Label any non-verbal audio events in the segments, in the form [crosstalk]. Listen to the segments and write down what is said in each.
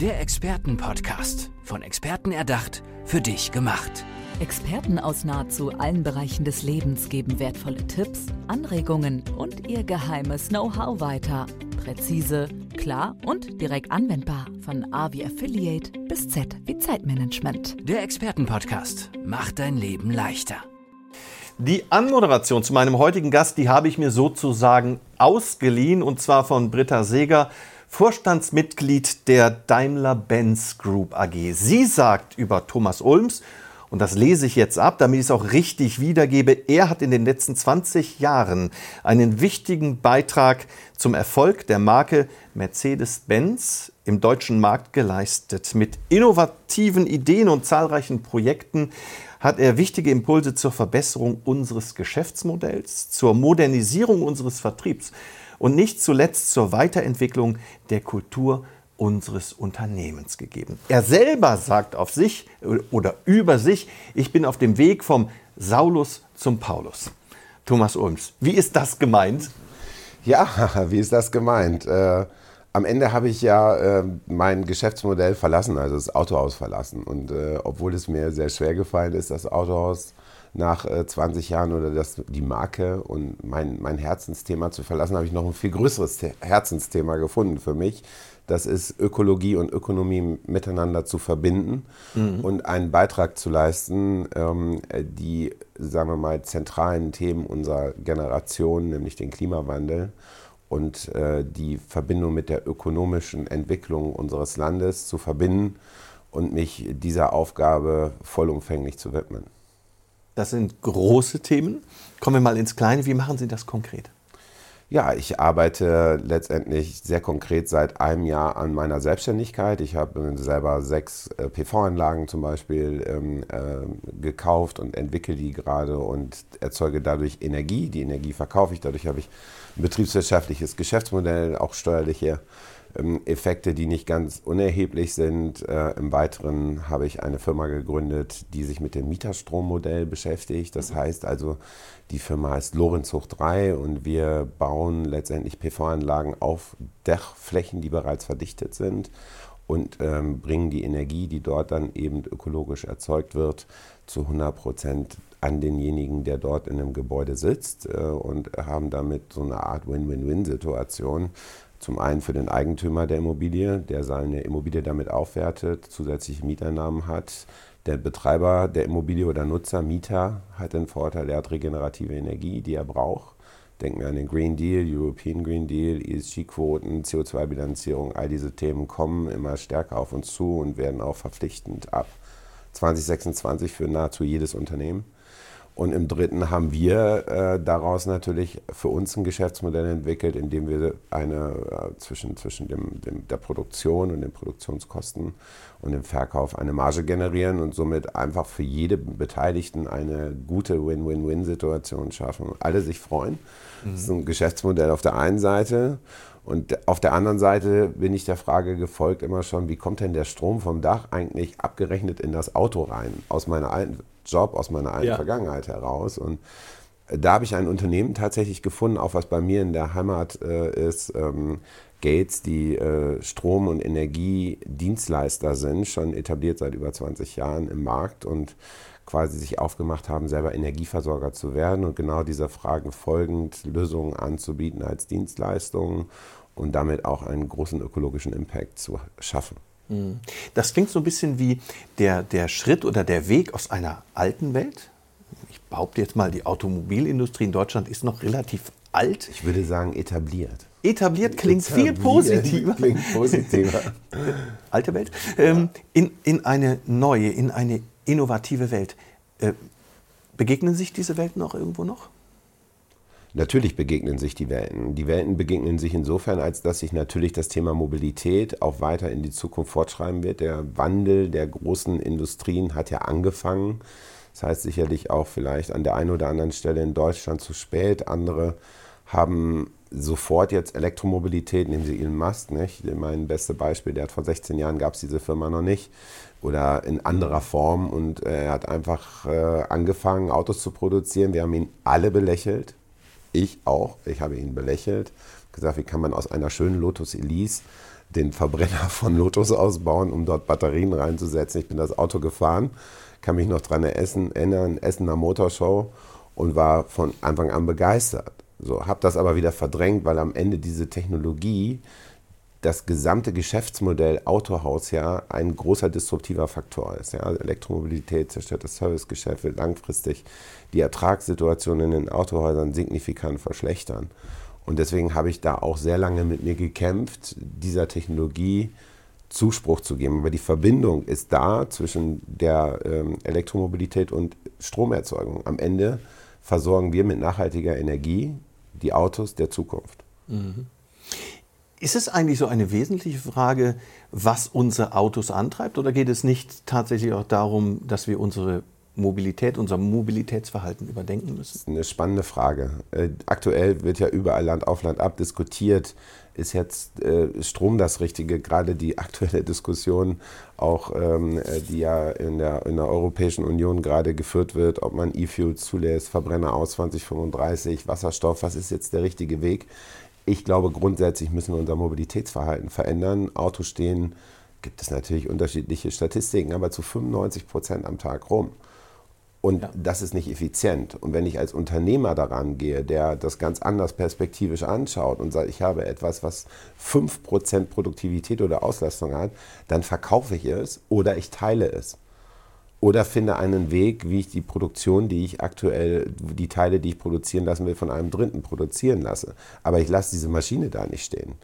Der Expertenpodcast. Von Experten erdacht, für dich gemacht. Experten aus nahezu allen Bereichen des Lebens geben wertvolle Tipps, Anregungen und ihr geheimes Know-how weiter. Präzise, klar und direkt anwendbar. Von A wie Affiliate bis Z wie Zeitmanagement. Der Expertenpodcast macht dein Leben leichter. Die Anmoderation zu meinem heutigen Gast, die habe ich mir sozusagen ausgeliehen und zwar von Britta Seeger, Vorstandsmitglied der Daimler-Benz Group AG. Sie sagt über Thomas Ulms, und das lese ich jetzt ab, damit ich es auch richtig wiedergebe, er hat in den letzten 20 Jahren einen wichtigen Beitrag zum Erfolg der Marke Mercedes-Benz im deutschen Markt geleistet. Mit innovativen Ideen und zahlreichen Projekten hat er wichtige Impulse zur Verbesserung unseres Geschäftsmodells, zur Modernisierung unseres Vertriebs und nicht zuletzt zur Weiterentwicklung der Kultur unseres Unternehmens gegeben. Er selber sagt auf sich oder über sich, ich bin auf dem Weg vom Saulus zum Paulus. Thomas Ulms, wie ist das gemeint? Ja, [laughs] wie ist das gemeint? Äh, am Ende habe ich ja äh, mein Geschäftsmodell verlassen, also das Autohaus verlassen. Und äh, obwohl es mir sehr schwer gefallen ist, das Autohaus nach äh, 20 Jahren oder das, die Marke und mein, mein Herzensthema zu verlassen, habe ich noch ein viel größeres Herzensthema gefunden für mich. Das ist Ökologie und Ökonomie miteinander zu verbinden mhm. und einen Beitrag zu leisten, ähm, die, sagen wir mal, zentralen Themen unserer Generation, nämlich den Klimawandel, und äh, die Verbindung mit der ökonomischen Entwicklung unseres Landes zu verbinden und mich dieser Aufgabe vollumfänglich zu widmen. Das sind große Themen. Kommen wir mal ins Kleine. Wie machen Sie das konkret? Ja, ich arbeite letztendlich sehr konkret seit einem Jahr an meiner Selbstständigkeit. Ich habe selber sechs äh, PV-Anlagen zum Beispiel ähm, äh, gekauft und entwickle die gerade und erzeuge dadurch Energie. Die Energie verkaufe ich. Dadurch habe ich ein betriebswirtschaftliches Geschäftsmodell, auch steuerliche Effekte, die nicht ganz unerheblich sind. Äh, Im Weiteren habe ich eine Firma gegründet, die sich mit dem Mieterstrommodell beschäftigt. Das heißt also, die Firma heißt Lorenzhoch 3 und wir bauen letztendlich PV-Anlagen auf Dachflächen, die bereits verdichtet sind und ähm, bringen die Energie, die dort dann eben ökologisch erzeugt wird, zu 100 Prozent an denjenigen, der dort in einem Gebäude sitzt äh, und haben damit so eine Art Win-Win-Win-Situation. Zum einen für den Eigentümer der Immobilie, der seine Immobilie damit aufwertet, zusätzliche Mieteinnahmen hat. Der Betreiber der Immobilie oder Nutzer, Mieter, hat den Vorteil, er hat regenerative Energie, die er braucht. Denken wir an den Green Deal, European Green Deal, ESG-Quoten, CO2-Bilanzierung. All diese Themen kommen immer stärker auf uns zu und werden auch verpflichtend ab 2026 für nahezu jedes Unternehmen. Und im dritten haben wir äh, daraus natürlich für uns ein Geschäftsmodell entwickelt, in dem wir eine äh, zwischen, zwischen dem, dem, der Produktion und den Produktionskosten und dem Verkauf eine Marge generieren und somit einfach für jede Beteiligten eine gute Win-Win-Win-Situation schaffen. Alle sich freuen. Mhm. Das ist ein Geschäftsmodell auf der einen Seite. Und auf der anderen Seite bin ich der Frage gefolgt immer schon, wie kommt denn der Strom vom Dach eigentlich abgerechnet in das Auto rein aus meiner alten Job aus meiner alten ja. Vergangenheit heraus. Und äh, da habe ich ein Unternehmen tatsächlich gefunden, auch was bei mir in der Heimat äh, ist. Ähm, Gates, die äh, Strom- und Energiedienstleister sind, schon etabliert seit über 20 Jahren im Markt und quasi sich aufgemacht haben, selber Energieversorger zu werden und genau dieser Fragen folgend Lösungen anzubieten als Dienstleistungen und damit auch einen großen ökologischen Impact zu schaffen. Mhm. Das klingt so ein bisschen wie der, der Schritt oder der Weg aus einer alten Welt. Ich behaupte jetzt mal, die Automobilindustrie in Deutschland ist noch relativ alt. Ich würde sagen etabliert. Etabliert klingt etabliert viel positiver. Klingt positiver. [laughs] [laughs] Alte Welt. Ähm, in, in eine neue, in eine innovative Welt. Äh, begegnen sich diese Welten auch irgendwo noch? Natürlich begegnen sich die Welten. Die Welten begegnen sich insofern, als dass sich natürlich das Thema Mobilität auch weiter in die Zukunft fortschreiben wird. Der Wandel der großen Industrien hat ja angefangen. Das heißt sicherlich auch vielleicht an der einen oder anderen Stelle in Deutschland zu spät. Andere haben sofort jetzt Elektromobilität, nehmen Sie Elon Musk, nicht? Mein bestes Beispiel, der hat vor 16 Jahren, gab es diese Firma noch nicht oder in anderer Form und er hat einfach äh, angefangen, Autos zu produzieren. Wir haben ihn alle belächelt ich auch. Ich habe ihn belächelt, gesagt, wie kann man aus einer schönen Lotus Elise den Verbrenner [laughs] von Lotus ausbauen, um dort Batterien reinzusetzen. Ich bin das Auto gefahren, kann mich noch daran erinnern, Essener Motorshow und war von Anfang an begeistert. So, habe das aber wieder verdrängt, weil am Ende diese Technologie das gesamte Geschäftsmodell Autohaus ja ein großer disruptiver Faktor ist. Ja. Elektromobilität zerstört das Servicegeschäft, wird langfristig die Ertragssituation in den Autohäusern signifikant verschlechtern. Und deswegen habe ich da auch sehr lange mit mir gekämpft, dieser Technologie Zuspruch zu geben. Aber die Verbindung ist da zwischen der ähm, Elektromobilität und Stromerzeugung. Am Ende versorgen wir mit nachhaltiger Energie die Autos der Zukunft. Mhm. Ist es eigentlich so eine wesentliche Frage, was unsere Autos antreibt? Oder geht es nicht tatsächlich auch darum, dass wir unsere Mobilität, unser Mobilitätsverhalten überdenken müssen? Eine spannende Frage. Äh, aktuell wird ja überall Land auf Land ab diskutiert. Ist jetzt äh, Strom das Richtige? Gerade die [laughs] aktuelle Diskussion, auch ähm, äh, die ja in der, in der Europäischen Union gerade geführt wird, ob man E-Fuels zulässt, Verbrenner aus 2035, Wasserstoff, was ist jetzt der richtige Weg? Ich glaube, grundsätzlich müssen wir unser Mobilitätsverhalten verändern. Autos stehen, gibt es natürlich unterschiedliche Statistiken, aber zu 95 Prozent am Tag rum. Und ja. das ist nicht effizient. Und wenn ich als Unternehmer daran gehe, der das ganz anders perspektivisch anschaut und sagt, ich habe etwas, was 5% Produktivität oder Auslastung hat, dann verkaufe ich es oder ich teile es oder finde einen Weg, wie ich die Produktion, die ich aktuell, die Teile, die ich produzieren lassen will, von einem Dritten produzieren lasse. Aber ich lasse diese Maschine da nicht stehen.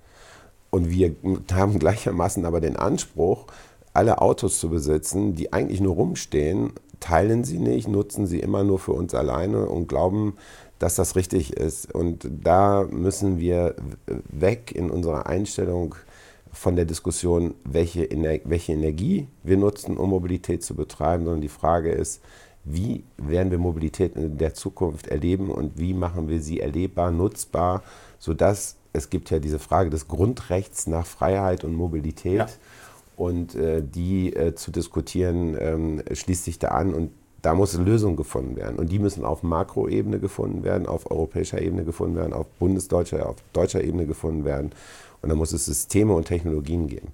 Und wir haben gleichermaßen aber den Anspruch, alle Autos zu besitzen, die eigentlich nur rumstehen, teilen sie nicht, nutzen sie immer nur für uns alleine und glauben, dass das richtig ist. Und da müssen wir weg in unserer Einstellung von der Diskussion, welche, Ener welche Energie wir nutzen, um Mobilität zu betreiben, sondern die Frage ist, wie werden wir Mobilität in der Zukunft erleben und wie machen wir sie erlebbar, nutzbar, sodass es gibt ja diese Frage des Grundrechts nach Freiheit und Mobilität ja. und äh, die äh, zu diskutieren ähm, schließt sich da an und da muss eine Lösung gefunden werden. Und die müssen auf Makroebene gefunden werden, auf europäischer Ebene gefunden werden, auf bundesdeutscher, auf deutscher Ebene gefunden werden. Und da muss es Systeme und Technologien geben,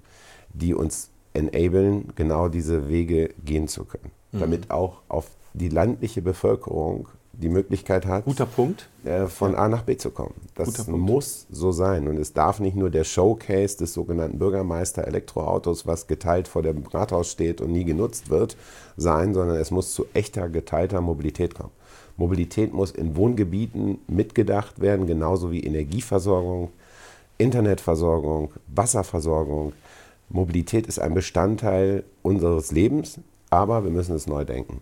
die uns enablen, genau diese Wege gehen zu können. Mhm. Damit auch auf die landliche Bevölkerung die Möglichkeit hat, Guter Punkt. Äh, von A nach B zu kommen. Das muss so sein. Und es darf nicht nur der Showcase des sogenannten Bürgermeister-Elektroautos, was geteilt vor dem Rathaus steht und nie genutzt wird, sein, sondern es muss zu echter geteilter Mobilität kommen. Mobilität muss in Wohngebieten mitgedacht werden, genauso wie Energieversorgung, Internetversorgung, Wasserversorgung. Mobilität ist ein Bestandteil unseres Lebens, aber wir müssen es neu denken.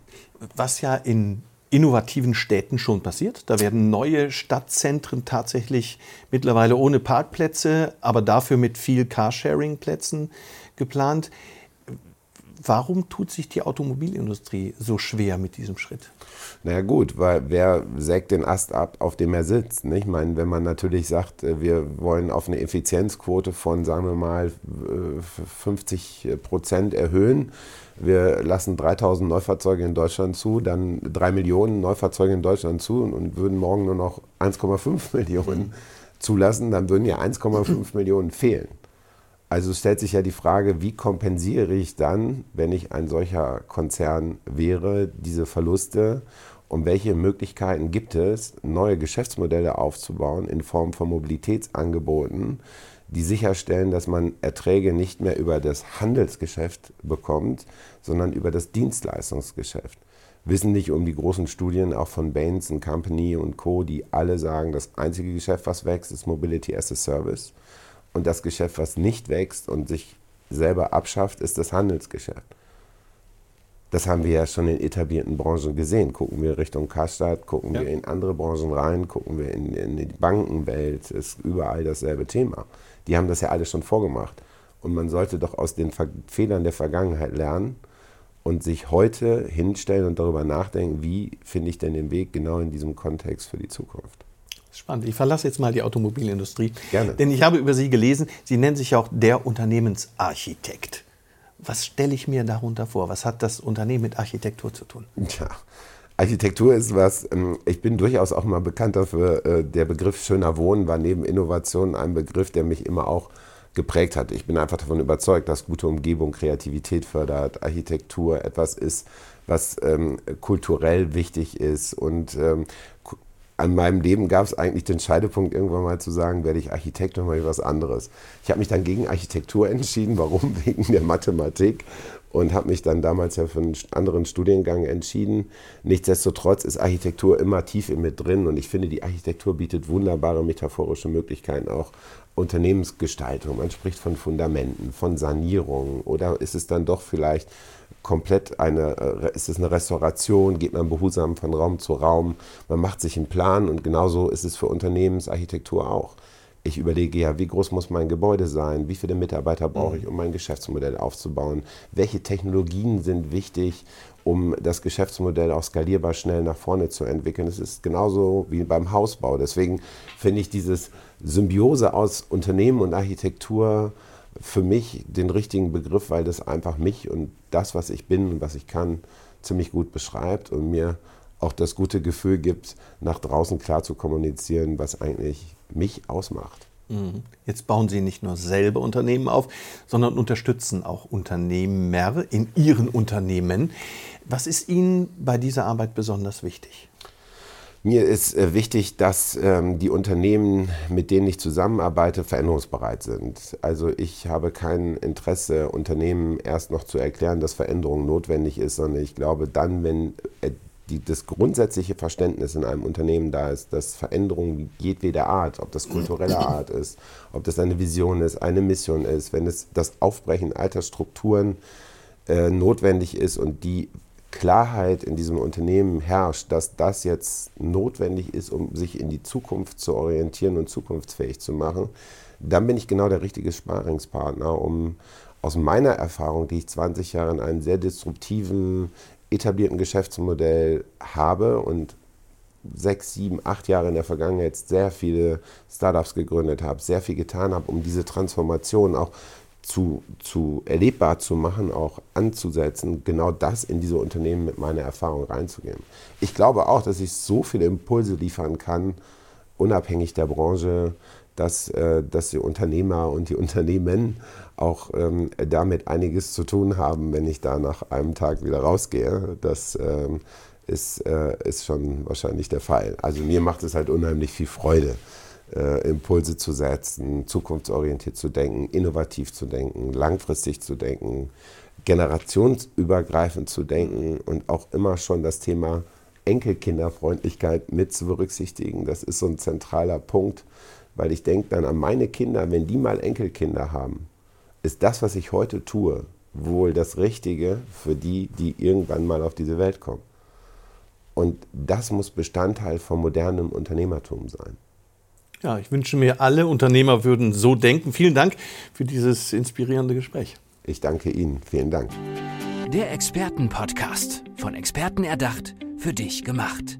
Was ja in innovativen Städten schon passiert. Da werden neue Stadtzentren tatsächlich mittlerweile ohne Parkplätze, aber dafür mit viel Carsharing-Plätzen geplant. Warum tut sich die Automobilindustrie so schwer mit diesem Schritt? Naja gut, weil wer sägt den Ast ab, auf dem er sitzt? Nicht? Ich meine, wenn man natürlich sagt, äh, wir wollen auf eine Effizienzquote von, sagen wir mal, 50 äh, Prozent erhöhen, wir lassen 3000 Neufahrzeuge in Deutschland zu, dann 3 Millionen Neufahrzeuge in Deutschland zu und würden morgen nur noch 1,5 [laughs] Millionen zulassen, dann würden ja 1,5 [laughs] Millionen fehlen. Also stellt sich ja die Frage, wie kompensiere ich dann, wenn ich ein solcher Konzern wäre, diese Verluste und welche Möglichkeiten gibt es, neue Geschäftsmodelle aufzubauen in Form von Mobilitätsangeboten, die sicherstellen, dass man Erträge nicht mehr über das Handelsgeschäft bekommt, sondern über das Dienstleistungsgeschäft. Wissen nicht um die großen Studien auch von Baines Company und Co., die alle sagen, das einzige Geschäft, was wächst, ist Mobility as a Service. Und das Geschäft, was nicht wächst und sich selber abschafft, ist das Handelsgeschäft. Das haben wir ja schon in etablierten Branchen gesehen. Gucken wir Richtung Karstadt, gucken ja. wir in andere Branchen rein, gucken wir in, in die Bankenwelt, ist überall dasselbe Thema. Die haben das ja alles schon vorgemacht. Und man sollte doch aus den Ver Fehlern der Vergangenheit lernen und sich heute hinstellen und darüber nachdenken, wie finde ich denn den Weg genau in diesem Kontext für die Zukunft. Spannend. Ich verlasse jetzt mal die Automobilindustrie. Gerne. Denn ich habe über Sie gelesen, Sie nennen sich auch der Unternehmensarchitekt. Was stelle ich mir darunter vor? Was hat das Unternehmen mit Architektur zu tun? Ja, Architektur ist was, ähm, ich bin durchaus auch mal bekannt dafür, äh, der Begriff schöner Wohnen war neben Innovation ein Begriff, der mich immer auch geprägt hat. Ich bin einfach davon überzeugt, dass gute Umgebung Kreativität fördert, Architektur etwas ist, was ähm, kulturell wichtig ist. Und ähm, an meinem Leben gab es eigentlich den Scheidepunkt, irgendwann mal zu sagen, werde ich Architekt oder mal was anderes. Ich habe mich dann gegen Architektur entschieden. Warum? [laughs] Wegen der Mathematik und habe mich dann damals ja für einen anderen Studiengang entschieden. Nichtsdestotrotz ist Architektur immer tief in mir drin und ich finde, die Architektur bietet wunderbare metaphorische Möglichkeiten, auch Unternehmensgestaltung. Man spricht von Fundamenten, von Sanierung oder ist es dann doch vielleicht komplett eine, äh, ist es eine Restauration, geht man behutsam von Raum zu Raum, man macht sich einen Plan und genauso ist es für Unternehmensarchitektur auch. Ich überlege ja, wie groß muss mein Gebäude sein, wie viele Mitarbeiter brauche ich, um mein Geschäftsmodell aufzubauen, welche Technologien sind wichtig, um das Geschäftsmodell auch skalierbar schnell nach vorne zu entwickeln. Es ist genauso wie beim Hausbau. Deswegen finde ich dieses Symbiose aus Unternehmen und Architektur für mich den richtigen Begriff, weil das einfach mich und das, was ich bin und was ich kann, ziemlich gut beschreibt und mir auch das gute Gefühl gibt, nach draußen klar zu kommunizieren, was eigentlich mich ausmacht. Mhm. Jetzt bauen Sie nicht nur selber Unternehmen auf, sondern unterstützen auch Unternehmer in ihren Unternehmen. Was ist Ihnen bei dieser Arbeit besonders wichtig? Mir ist äh, wichtig, dass ähm, die Unternehmen, mit denen ich zusammenarbeite, veränderungsbereit sind. Also ich habe kein Interesse, Unternehmen erst noch zu erklären, dass Veränderung notwendig ist, sondern ich glaube dann, wenn äh, die, das grundsätzliche Verständnis in einem Unternehmen da ist, dass Veränderung jedweder Art, ob das kulturelle Art ist, ob das eine Vision ist, eine Mission ist, wenn es das Aufbrechen alter Strukturen äh, notwendig ist und die Klarheit in diesem Unternehmen herrscht, dass das jetzt notwendig ist, um sich in die Zukunft zu orientieren und zukunftsfähig zu machen, dann bin ich genau der richtige Sparingspartner, um aus meiner Erfahrung, die ich 20 Jahre in einem sehr disruptiven, etablierten Geschäftsmodell habe und sechs, sieben, acht Jahre in der Vergangenheit sehr viele Startups gegründet habe, sehr viel getan habe, um diese Transformation auch zu, zu erlebbar zu machen, auch anzusetzen, genau das in diese Unternehmen mit meiner Erfahrung reinzugeben. Ich glaube auch, dass ich so viele Impulse liefern kann, unabhängig der Branche, dass, äh, dass die Unternehmer und die Unternehmen auch ähm, damit einiges zu tun haben, wenn ich da nach einem Tag wieder rausgehe. Das ähm, ist, äh, ist schon wahrscheinlich der Fall. Also mir macht es halt unheimlich viel Freude, äh, Impulse zu setzen, zukunftsorientiert zu denken, innovativ zu denken, langfristig zu denken, generationsübergreifend zu denken und auch immer schon das Thema Enkelkinderfreundlichkeit mit zu berücksichtigen. Das ist so ein zentraler Punkt, weil ich denke dann an meine Kinder, wenn die mal Enkelkinder haben, ist das, was ich heute tue, wohl das Richtige für die, die irgendwann mal auf diese Welt kommen. Und das muss Bestandteil von modernem Unternehmertum sein. Ja, ich wünsche mir, alle Unternehmer würden so denken. Vielen Dank für dieses inspirierende Gespräch. Ich danke Ihnen. Vielen Dank. Der Expertenpodcast. Von Experten erdacht, für dich gemacht.